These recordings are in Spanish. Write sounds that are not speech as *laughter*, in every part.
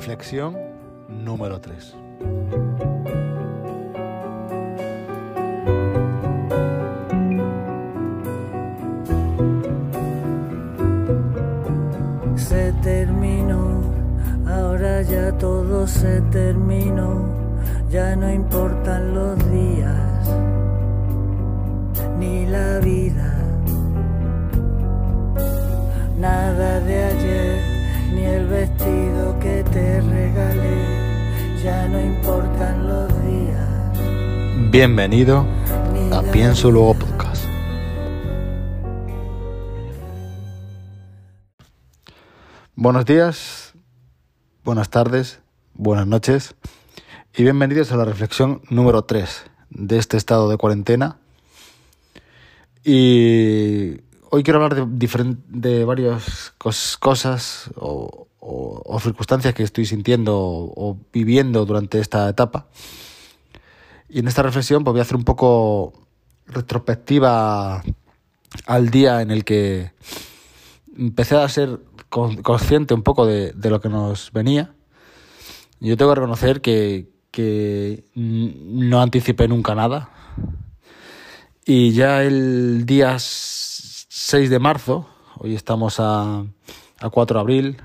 Reflexión número 3. Se terminó, ahora ya todo se terminó, ya no importan los días ni la vida, nada de ayer ni el vestido que te regalé, ya no importan los días. Bienvenido ni a Pienso Luego Podcast. Buenos días, buenas tardes, buenas noches y bienvenidos a la reflexión número 3 de este estado de cuarentena. Y hoy quiero hablar de, de varias cos- cosas o, circunstancias que estoy sintiendo o, viviendo durante esta etapa. Y en esta reflexión pues voy a hacer un poco retrospectiva al día en el que empecé a ser con- consciente un poco de, lo que nos venía. Yo tengo que reconocer que, que no anticipé nunca nada. Y ya el día 6 de marzo, hoy estamos a, a 4 de abril,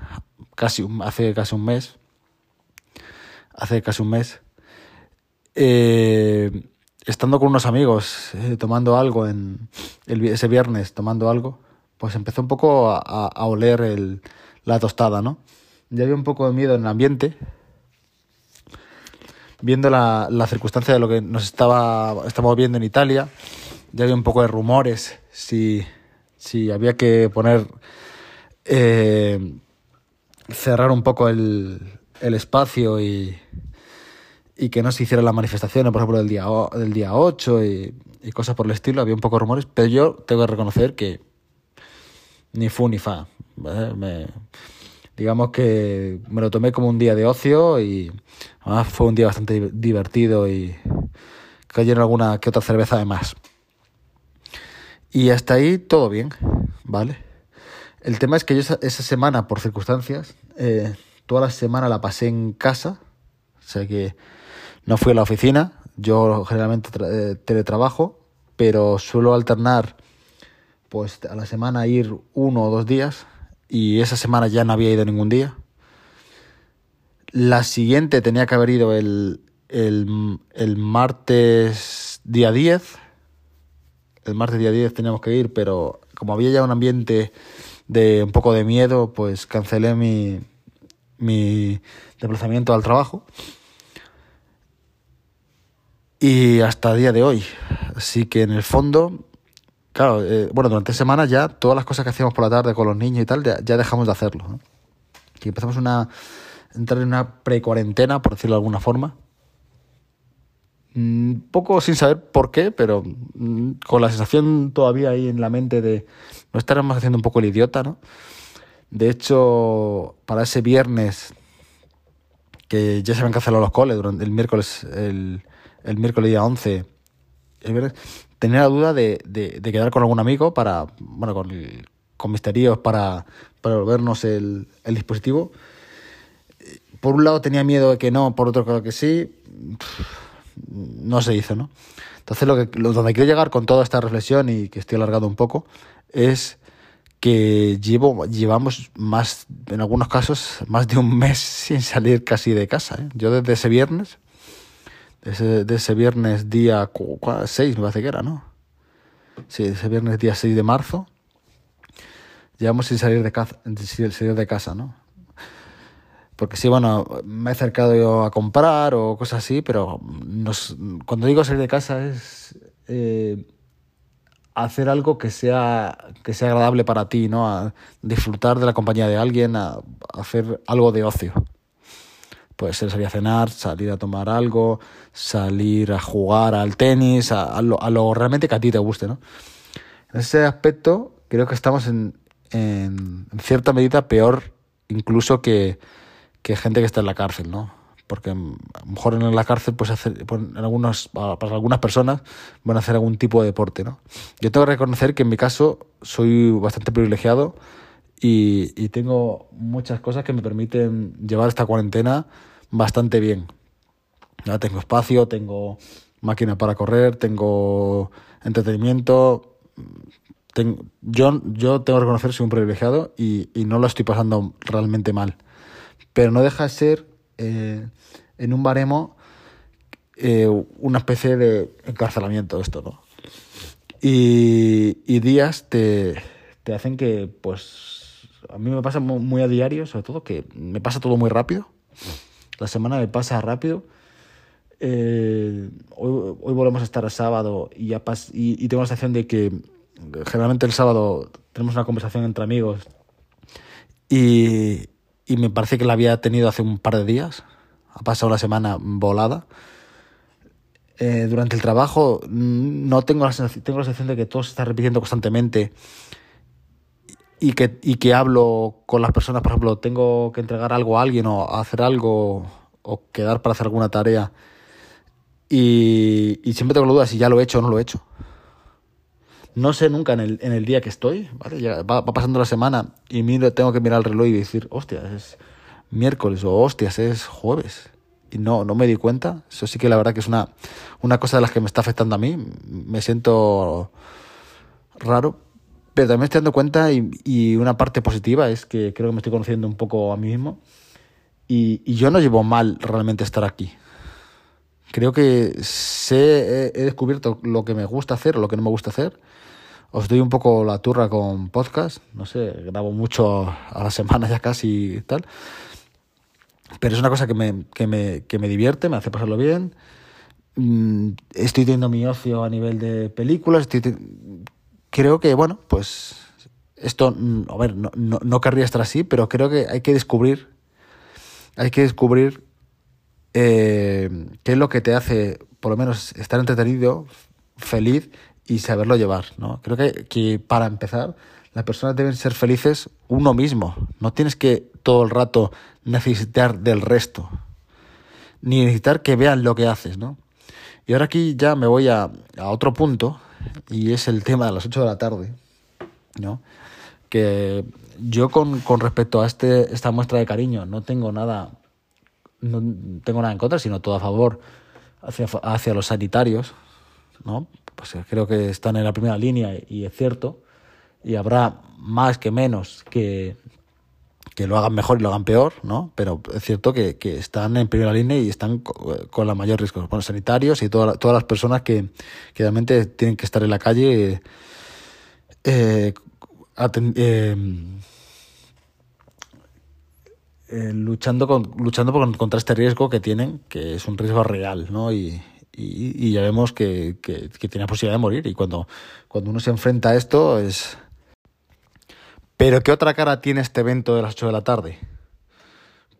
casi hace casi un mes, hace casi un mes, eh, estando con unos amigos, eh, tomando algo en ese viernes, tomando algo, pues empezó un poco a oler el- la tostada, ¿no? Ya había un poco de miedo en el ambiente, viendo la, la circunstancia de lo que nos estaba estamos viendo en Italia, ya había un poco de rumores si, si había que poner eh, cerrar un poco el, el espacio y, y que no se hicieran las manifestaciones, por ejemplo, del día, del día 8 y, y cosas por el estilo, había un poco de rumores, pero yo tengo que reconocer que ni fu ni fa. Me- digamos que me lo tomé como un día de ocio y además fue un día bastante di- divertido y cayeron alguna que otra cerveza además. Y hasta ahí todo bien, ¿vale? El tema es que yo esa, semana, por circunstancias, eh, toda la semana la pasé en casa, o sea que no fui a la oficina, yo generalmente eh, teletrabajo, pero suelo alternar pues a la semana ir uno o dos días y esa semana ya no había ido ningún día. La siguiente tenía que haber ido el, el, el martes día 10. El martes día 10 teníamos que ir, pero como había ya un ambiente de un poco de miedo, pues cancelé mi, mi desplazamiento al trabajo. Y hasta día de hoy. Así que en el fondo, claro, eh, bueno, durante semanas ya todas las cosas que hacíamos por la tarde con los niños y tal, ya, dejamos de hacerlo. Y empezamos una, entrar en una pre-cuarentena, por decirlo de alguna forma. Un poco sin saber por qué, pero mm, con la sensación todavía ahí en la mente de no estaremos haciendo un poco el idiota, ¿no? De hecho, para ese viernes que ya se habían cancelado los coles durante el miércoles, el, miércoles día 11, el viernes, tenía la duda de, quedar con algún amigo para, bueno, con, con misterios para, para volvernos el, dispositivo. Por un lado tenía miedo de que no, por otro creo que sí. No se hizo, ¿no? Entonces lo que lo, donde quiero llegar con toda esta reflexión y que estoy alargado un poco es que llevo llevamos más en algunos casos más de un mes *laughs* sin salir casi de casa. ¿eh? Yo desde ese viernes, de ese, de ese viernes día 6 me parece que era, ¿no? Sí, ese viernes día 6 de marzo, llevamos sin salir de casa, sin salir de casa, ¿no? Porque sí, bueno, me he acercado yo a comprar o cosas así, pero cuando digo salir de casa es eh, hacer algo que sea, que sea agradable para ti, ¿no? Disfrutar de la compañía de alguien, a, hacer algo de ocio. Puede ser salir a cenar, salir a tomar algo, salir a jugar al tenis, a, a lo realmente que a ti te guste, ¿no? En ese aspecto creo que estamos en, en, en cierta medida peor incluso que, que gente que está en la cárcel, ¿no? Porque mm, a lo mejor en la cárcel, pues, hacer, para algunas personas van a hacer algún tipo de deporte, ¿no? Yo tengo que reconocer que en mi caso soy bastante privilegiado y, y tengo muchas cosas que me permiten llevar esta cuarentena bastante bien. Ya tengo espacio, tengo máquina para correr, tengo entretenimiento. Tengo, yo, yo tengo que reconocer que soy un privilegiado y, y, no lo estoy pasando realmente mal. Pero no deja de ser eh, en un baremo eh, una especie de encarcelamiento esto, ¿no? Y, y días te, te, hacen que, pues, a mí me pasa muy a diario, sobre todo, que me pasa todo muy rápido. La semana me pasa rápido eh, hoy, hoy, volvemos a estar a sábado y, ya pas y, y, tengo la sensación de que generalmente el sábado tenemos una conversación entre amigos y, y, me parece que la había tenido hace un par de días. Ha pasado la semana volada. Eh, durante el trabajo no tengo la, sensación, tengo la sensación de que todo se está repitiendo constantemente y que, y que hablo con las personas, por ejemplo, tengo que entregar algo a alguien o hacer algo o quedar para hacer alguna tarea y, y, siempre tengo la duda si ya lo he hecho o no lo he hecho. No sé nunca en el, en el día que estoy, ¿vale? Va, pasando la semana y miro, tengo que mirar el reloj y decir, hostias, es miércoles o hostias, es jueves. Y no, no me di cuenta. Eso sí que la verdad que es una, una cosa de las que me está afectando a mí. Me siento raro, pero también estoy dando cuenta y, y una parte positiva es que creo que me estoy conociendo un poco a mí mismo. Y, y yo no llevo mal realmente estar aquí creo que sé, he, descubierto lo que me gusta hacer o lo que no me gusta hacer. Os doy un poco la turra con podcast, no sé, grabo mucho a la semana ya casi y tal. Pero es una cosa que me, que me, que me divierte, me hace pasarlo bien. Mm, estoy teniendo mi ocio a nivel de películas. Estoy creo que, bueno, pues esto, mm, a ver, no, no, no querría estar así, pero creo que hay que descubrir, hay que descubrir eh, qué es lo que te hace, por lo menos, estar entretenido, feliz y saberlo llevar. ¿no? Creo que, que para empezar, las personas deben ser felices uno mismo. No tienes que todo el rato necesitar del resto, ni necesitar que vean lo que haces. ¿no? Y ahora aquí ya me voy a, a otro punto, y es el tema de las 8 de la tarde. ¿no? Que yo con, con respecto a este, esta muestra de cariño no tengo nada no tengo nada en contra, sino todo a favor hacia, hacia los sanitarios, ¿no? Pues creo que están en la primera línea y es cierto, y habrá más que menos que, que lo hagan mejor y lo hagan peor, ¿no? Pero es cierto que, que están en primera línea y están con la mayor riesgo. Bueno, sanitarios y toda, todas las personas que, realmente tienen que estar en la calle eh, eh, eh, luchando, con, luchando con, contra este riesgo que tienen, que es un riesgo real, ¿no? Y, y, ya vemos que, que, tiene la posibilidad de morir. Y cuando, cuando uno se enfrenta a esto es... Pero ¿qué otra cara tiene este evento de las 8 de la tarde?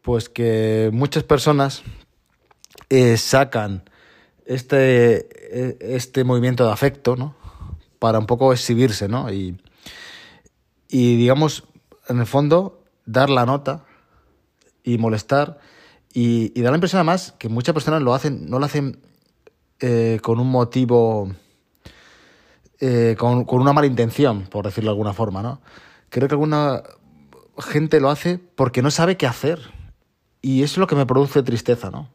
Pues que muchas personas eh, sacan este, este movimiento de afecto, ¿no? Para un poco exhibirse, ¿no? Y, y digamos, en el fondo, dar la nota y molestar y, y da la impresión además que muchas personas lo hacen, no lo hacen eh, con un motivo, eh, con, con, una mala intención, por decirlo de alguna forma, ¿no? Creo que alguna gente lo hace porque no sabe qué hacer y eso es lo que me produce tristeza, ¿no?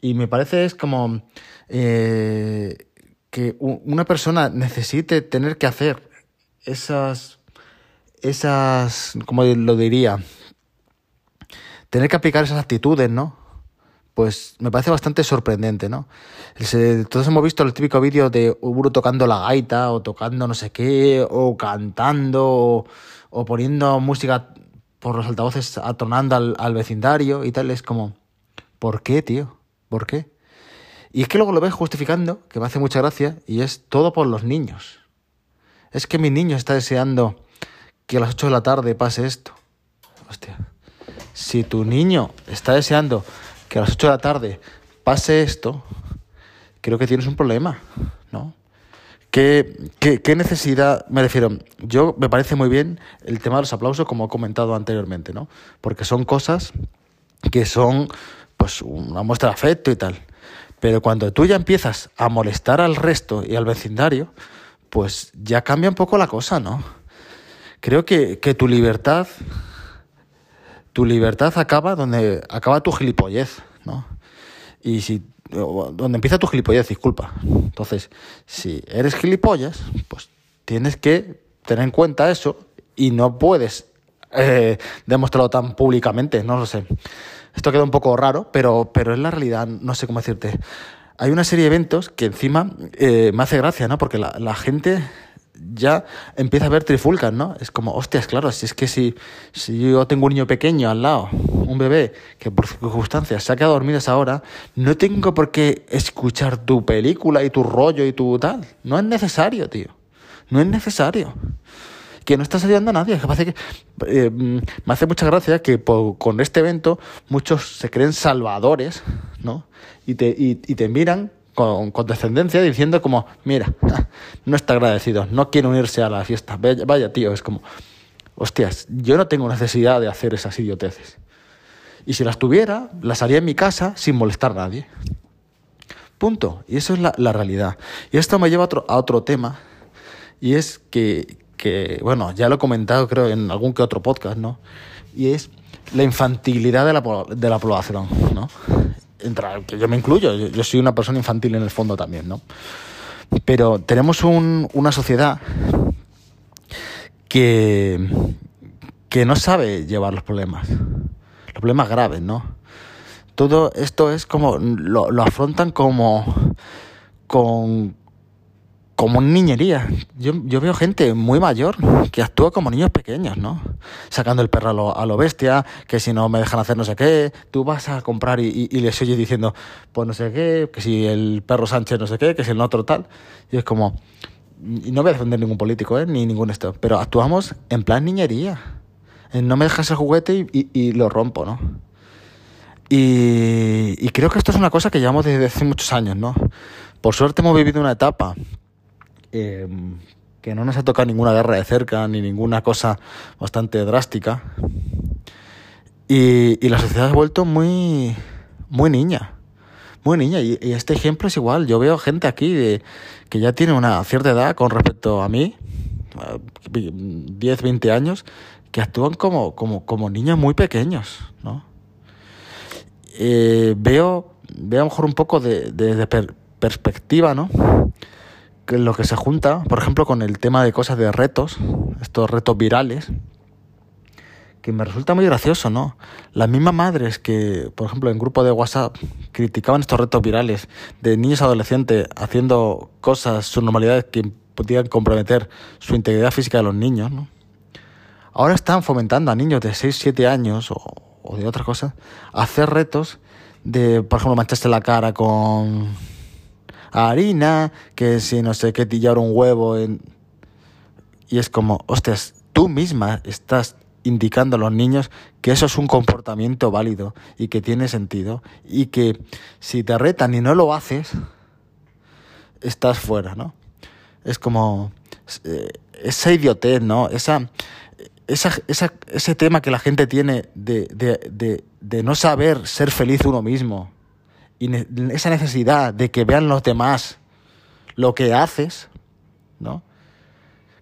Y me parece es como eh, que una persona necesite tener que hacer esas, esas, como lo diría, tener que aplicar esas actitudes, ¿no? Pues me parece bastante sorprendente, ¿no? Todos hemos visto el típico vídeo de Uburu tocando la gaita, o tocando no sé qué, o cantando, o, poniendo música por los altavoces atronando al, al, vecindario y tal. Es como, ¿por qué, tío? ¿Por qué? Y es que luego lo ves justificando, que me hace mucha gracia, y es todo por los niños. Es que mi niño está deseando que a las 8 de la tarde pase esto. Hostia si tu niño está deseando que a las 8 de la tarde pase esto, creo que tienes un problema, ¿no? ¿Qué, qué, qué necesidad? Me refiero, yo me parece muy bien el tema de los aplausos, como he comentado anteriormente, ¿no? Porque son cosas que son, pues, una muestra de afecto y tal. Pero cuando tú ya empiezas a molestar al resto y al vecindario, pues ya cambia un poco la cosa, ¿no? creo que, que tu libertad, tu libertad acaba donde acaba tu gilipollez, ¿no? Y si donde empieza tu gilipollez, disculpa. Entonces, si eres gilipollas, pues tienes que tener en cuenta eso y no puedes eh, demostrarlo tan públicamente, no lo sé. Esto queda un poco raro, pero, pero es la realidad, no sé cómo decirte. Hay una serie de eventos que encima eh, me hace gracia, ¿no? Porque la, la gente ya empieza a ver trifulcas, ¿no? Es como, hostias, claro, si es que si, si yo tengo un niño pequeño al lado, un bebé, que por circunstancias se ha quedado dormido a esa hora, no tengo por qué escuchar tu película y tu rollo y tu tal. No es necesario, tío. No es necesario. Que no estás ayudando a nadie. Eh, me hace mucha gracia que con este evento muchos se creen salvadores, ¿no? Y te, y, y te miran con descendencia diciendo como, mira, *laughs* no está agradecido, no quiere unirse a la fiesta. Vaya, tío, es como, hostias, yo no tengo necesidad de hacer esas idioteces. Y si las tuviera, las haría en mi casa sin molestar a nadie. Punto. Y eso es la, realidad. Y esto me lleva a otro, tema. Y es que, que, bueno, ya lo he comentado creo en algún que otro podcast, ¿no? Y es la infantilidad de la, de la población, ¿no? Entra, que yo me incluyo, yo, yo, soy una persona infantil en el fondo también, ¿no? Pero tenemos un, una sociedad que, que no sabe llevar los problemas, los problemas graves, ¿no? Todo esto es como, lo, lo afrontan como, con, como niñería. Yo, yo veo gente muy mayor que actúa como niños pequeños, ¿no? Sacando el perro a lo, bestia, que si no me dejan hacer no sé qué, tú vas a comprar y, les oyes diciendo, pues no sé qué, que si el perro Sánchez no sé qué, que si el otro tal. Y es como, y no voy a defender ningún político, ¿eh? Ni ningún esto, pero actuamos en plan niñería. No me dejas el juguete y, y lo rompo, ¿no? Y, y creo que esto es una cosa que llevamos desde hace muchos años, ¿no? Por suerte hemos vivido una etapa eh, que no nos ha tocado ninguna guerra de cerca ni ninguna cosa bastante drástica. Y, y la sociedad ha vuelto muy, muy niña, muy niña. Y, este ejemplo es igual. Yo veo gente aquí de, que ya tiene una cierta edad con respecto a mí, 10, 20 años, que actúan como, como, como niños muy pequeños, ¿no? Eh, veo, veo a lo mejor un poco de, de, de per perspectiva, ¿no? Lo que se junta, por ejemplo, con el tema de cosas de retos, estos retos virales, que me resulta muy gracioso, ¿no? Las mismas madres que, por ejemplo, en grupo de WhatsApp criticaban estos retos virales de niños adolescentes haciendo cosas, sus normalidades que podían comprometer su integridad física de los niños, ¿no? Ahora están fomentando a niños de 6, 7 años o, o de otras cosas a hacer retos de, por ejemplo, mancharse la cara con harina, que si no sé qué, tillar un huevo en... Y es como, hostias, tú misma estás indicando a los niños que eso es un comportamiento válido y que tiene sentido y que si te retan y no lo haces, estás fuera, ¿no? Es como eh, esa idiotez, ¿no? Esa, esa, esa, ese tema que la gente tiene de, de, de, de no saber ser feliz uno mismo y ne esa necesidad de que vean los demás lo que haces, ¿no?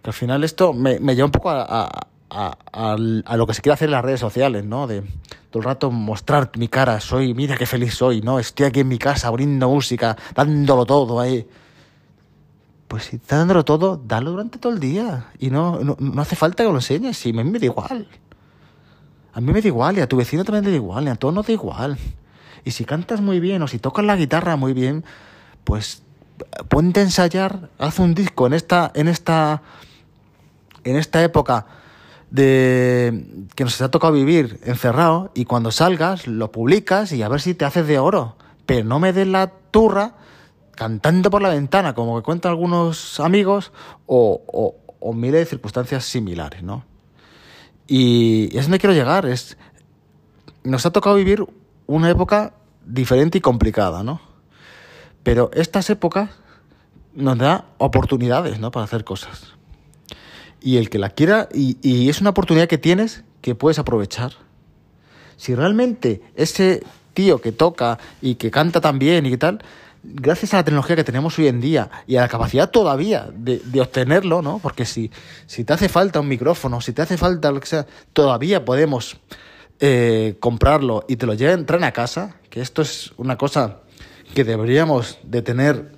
Que al final esto me, me lleva un poco a, a, a, a, lo que se quiere hacer en las redes sociales, ¿no? De todo el rato mostrar mi cara, soy, mira qué feliz soy, ¿no? Estoy aquí en mi casa abriendo música, dándolo todo ahí. Pues si estás dándolo todo, dalo durante todo el día. Y no, no, no hace falta que lo enseñes, si a mí me da igual. A mí me da igual, y a tu vecino también le da igual, y a todos nos da igual. Y si cantas muy bien o si tocas la guitarra muy bien, pues ponte a ensayar, haz un disco en esta, en esta, en esta época de que nos ha tocado vivir encerrado y cuando salgas lo publicas y a ver si te haces de oro. Pero no me des la turra cantando por la ventana, como que cuentan algunos amigos, o, o, miles de circunstancias similares, ¿no? Y eso me quiero llegar, es nos ha tocado vivir una época diferente y complicada, ¿no? Pero estas épocas nos da oportunidades, ¿no? Para hacer cosas. Y el que la quiera, y, es una oportunidad que tienes que puedes aprovechar. Si realmente ese tío que toca y que canta tan bien y que tal, gracias a la tecnología que tenemos hoy en día y a la capacidad todavía de, de obtenerlo, ¿no? Porque si, si te hace falta un micrófono, si te hace falta lo que sea, todavía podemos eh, comprarlo y te lo lleven, traen a casa, que esto es una cosa que deberíamos de tener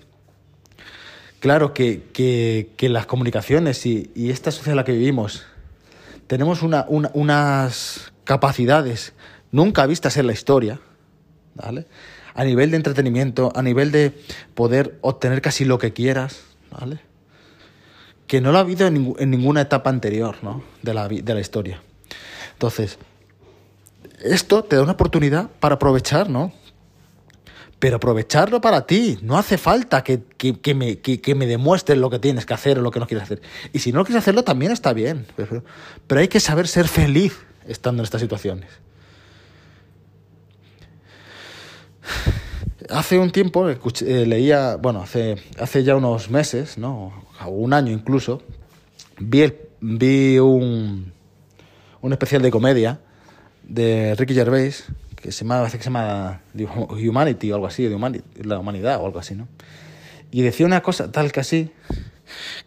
claro que, que, las comunicaciones y, esta sociedad en la que vivimos tenemos una, una, unas capacidades nunca vistas en la historia, ¿vale? A nivel de entretenimiento, a nivel de poder obtener casi lo que quieras, ¿vale? Que no lo ha habido en, en ninguna etapa anterior, ¿no? De la, de la historia. Entonces, esto te da una oportunidad para aprovechar, ¿no? Pero aprovecharlo para ti. No hace falta que, que, que me, que, me demuestres lo que tienes que hacer o lo que no quieres hacer. Y si no quieres hacerlo, también está bien. Pero, hay que saber ser feliz estando en estas situaciones. Hace un tiempo eh, leía, bueno, hace, hace ya unos meses, ¿no? un año incluso, vi, el, vi un, un especial de comedia de Ricky Gervais, que se llama, que se llama Humanity o algo así, de la humanidad o algo así, ¿no? Y decía una cosa tal que así,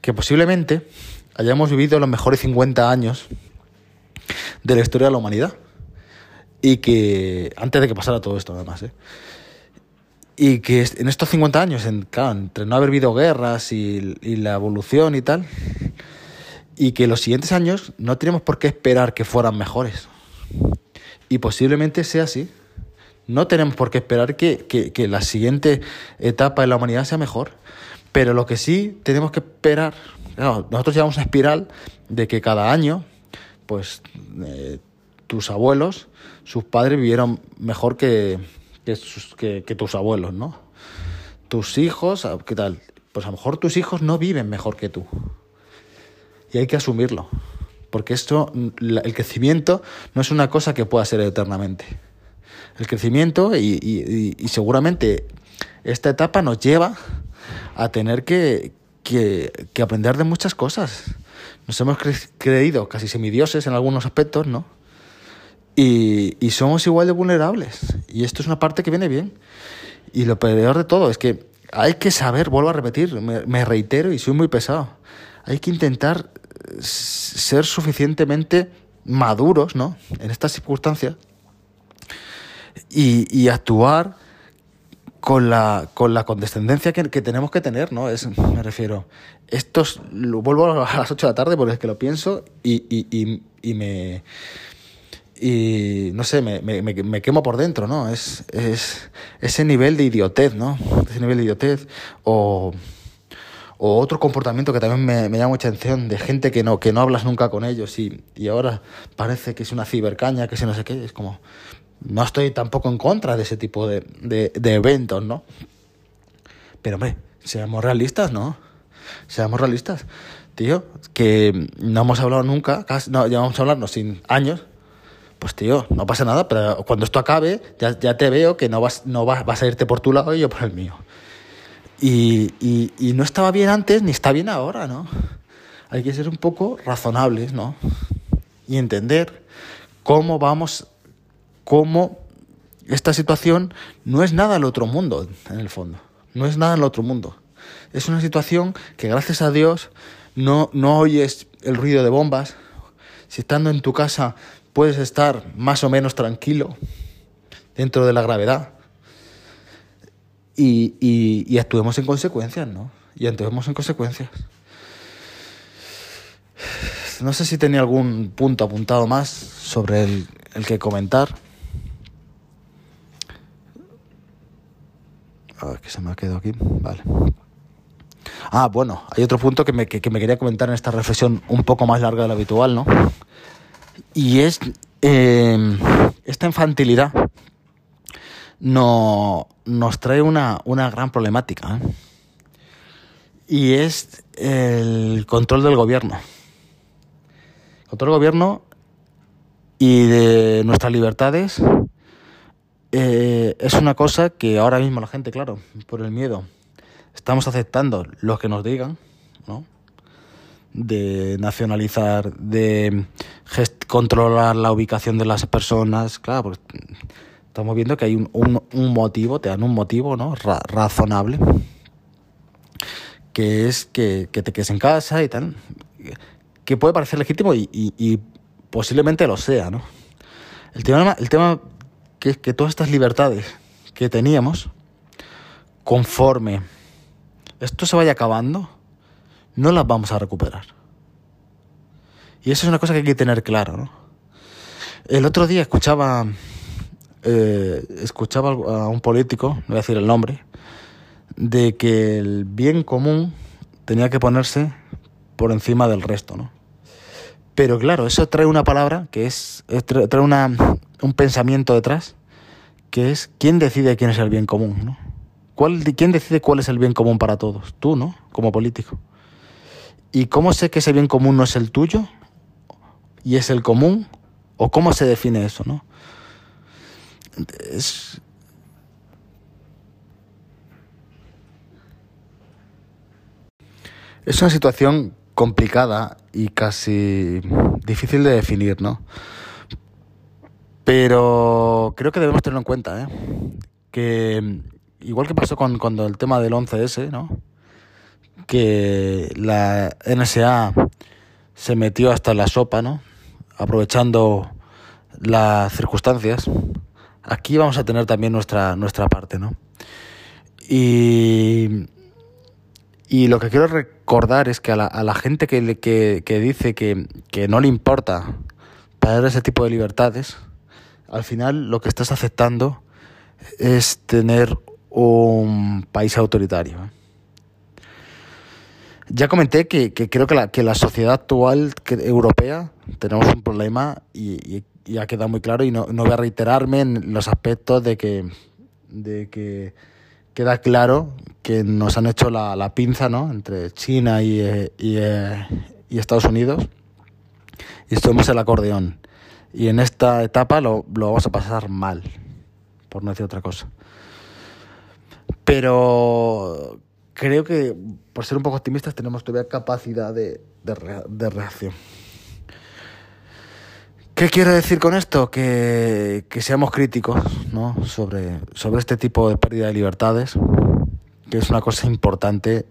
que posiblemente hayamos vivido los mejores 50 años de la historia de la humanidad. Y que, antes de que pasara todo esto, además, ¿eh? Y que en estos 50 años, en, claro, entre no haber habido guerras y, y la evolución y tal, y que los siguientes años no tenemos por qué esperar que fueran mejores. Y posiblemente sea así. No tenemos por qué esperar que, que, la siguiente etapa de la humanidad sea mejor. Pero lo que sí tenemos que esperar, nosotros llevamos una espiral de que cada año, pues eh, tus abuelos, sus padres vivieron mejor que, sus, que, que tus abuelos, ¿no? Tus hijos, ¿qué tal? Pues a lo mejor tus hijos no viven mejor que tú. Y hay que asumirlo. Porque esto, el crecimiento no es una cosa que pueda ser eternamente. El crecimiento y, y, seguramente esta etapa nos lleva a tener que, que, que, aprender de muchas cosas. Nos hemos cre creído casi semidioses en algunos aspectos, ¿no? Y, y somos igual de vulnerables. Y esto es una parte que viene bien. Y lo peor de todo es que hay que saber, vuelvo a repetir, me reitero y soy muy pesado. Hay que intentar ser suficientemente maduros, ¿no? En estas circunstancias y, actuar con la, con la condescendencia que, que, tenemos que tener, ¿no? Es, me refiero, estos, vuelvo a las 8 de la tarde porque es que lo pienso y, y, y, y me... Y no sé, me, me, me, quemo por dentro, ¿no? Es, es ese nivel de idiotez, ¿no? Ese nivel de idiotez o o otro comportamiento que también me, me, llama mucha atención de gente que no, que no hablas nunca con ellos y, y ahora parece que es una cibercaña, que si no sé qué, es como... No estoy tampoco en contra de ese tipo de, de, de eventos, ¿no? Pero hombre, seamos realistas, ¿no? Seamos realistas. Tío, que no hemos hablado nunca, casi, no, llevamos hablando sin años, pues tío, no pasa nada, pero cuando esto acabe, ya, ya te veo que no vas, no vas, vas a irte por tu lado y yo por el mío. Y, no estaba bien antes ni está bien ahora, ¿no? Hay que ser un poco razonables, ¿no? Y entender cómo vamos, cómo esta situación no es nada el otro mundo, en el fondo. No es nada el otro mundo. Es una situación que gracias a Dios no, no oyes el ruido de bombas. Si estando en tu casa puedes estar más o menos tranquilo dentro de la gravedad y, y, actuemos en consecuencias, ¿no? Y actuemos en consecuencias. No sé si tenía algún punto apuntado más sobre el, que comentar. A ver, que se me ha quedado aquí. Vale. Ah, bueno, hay otro punto que me, que me quería comentar en esta reflexión un poco más larga de lo habitual, ¿no? Y es eh, esta infantilidad no, nos trae una, una gran problemática. ¿eh? Y es el control del gobierno. Control del gobierno y de nuestras libertades eh, es una cosa que ahora mismo la gente, claro, por el miedo, estamos aceptando lo que nos digan, ¿no? De nacionalizar, de controlar la ubicación de las personas, claro, porque Estamos viendo que hay un, un, un motivo, te dan un motivo ¿no? Ra razonable, que es que, que, te quedes en casa y tal, que puede parecer legítimo y, y, y posiblemente lo sea. ¿no? El tema, el tema que es que todas estas libertades que teníamos, conforme esto se vaya acabando, no las vamos a recuperar. Y eso es una cosa que hay que tener claro, ¿no? El otro día escuchaba, eh, escuchaba a un político, no voy a decir el nombre, de que el bien común tenía que ponerse por encima del resto, ¿no? Pero claro, eso trae una palabra que es, trae una, un pensamiento detrás, que es quién decide quién es el bien común, ¿no? ¿Cuál, ¿Quién decide cuál es el bien común para todos? Tú, ¿no? Como político. ¿Y cómo sé que ese bien común no es el tuyo? ¿Y es el común? ¿O cómo se define eso, no? Es... Una situación complicada y casi difícil de definir, ¿no? Pero creo que debemos tenerlo en cuenta, ¿eh? Que igual que pasó con, el tema del 11S, ¿no? Que la NSA se metió hasta la sopa, ¿no? Aprovechando las circunstancias. Aquí vamos a tener también nuestra, nuestra parte, ¿no? Y, y lo que quiero recordar es que a la, a la gente que, que, que dice que, que no le importa perder ese tipo de libertades, al final lo que estás aceptando es tener un país autoritario. Ya comenté que, que creo que la, que la, sociedad actual europea tenemos un problema y, y, ha quedado muy claro y no, no voy a reiterarme en los aspectos de que, de que queda claro que nos han hecho la, la pinza ¿no? entre China y, y, y Estados Unidos y somos el acordeón. Y en esta etapa lo, lo vamos a pasar mal, por no decir otra cosa. Pero creo que, por ser un poco optimistas, tenemos todavía capacidad de, de reacción. ¿Qué quiero decir con esto? Que, seamos críticos ¿no? sobre, sobre este tipo de pérdida de libertades, que es una cosa importante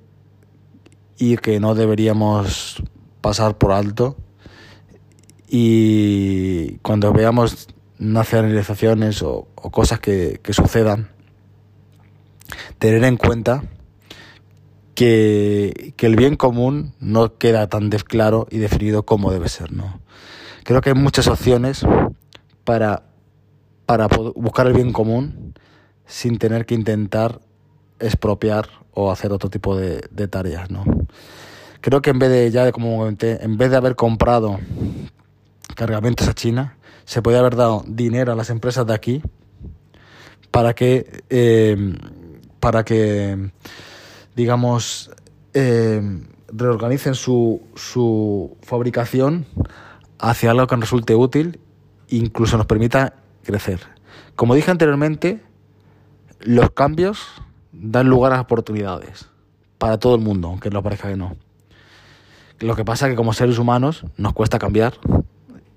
y que no deberíamos pasar por alto. Y cuando veamos nacionalizaciones o, o cosas que, que sucedan, tener en cuenta que, que, el bien común no queda tan claro y definido como debe ser, ¿no? Creo que hay muchas opciones para, para buscar el bien común sin tener que intentar expropiar o hacer otro tipo de, de tareas, ¿no? Creo que en vez de, ya como comenté, en vez de haber comprado cargamentos a China, se podría haber dado dinero a las empresas de aquí para que eh, para que, digamos, eh, reorganicen su, su fabricación hacia algo que nos resulte útil e incluso nos permita crecer. Como dije anteriormente, los cambios dan lugar a oportunidades para todo el mundo, aunque no parezca que no. Lo que pasa es que como seres humanos nos cuesta cambiar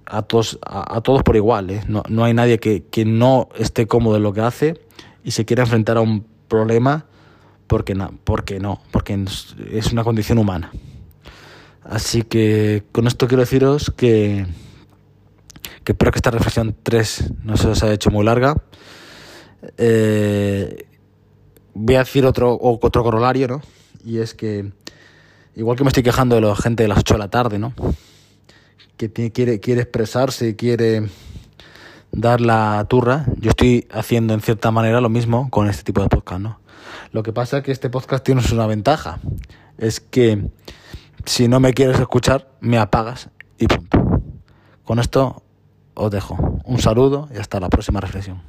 a todos, a, todos por igual. ¿eh? No, no, hay nadie que, que no esté cómodo en lo que hace y se quiera enfrentar a un problema porque no, porque no, porque es una condición humana. Así que con esto quiero deciros que, que espero que esta reflexión 3 no se os haya hecho muy larga. Eh, voy a decir otro, otro corolario, ¿no? Y es que, igual que me estoy quejando de la gente de las 8 de la tarde, ¿no? Que tiene, quiere, quiere expresarse, quiere dar la turra, yo estoy haciendo en cierta manera lo mismo con este tipo de podcast, ¿no? Lo que pasa es que este podcast tiene una ventaja, es que si no me quieres escuchar, me apagas y punto. Con esto os dejo. Un saludo y hasta la próxima reflexión.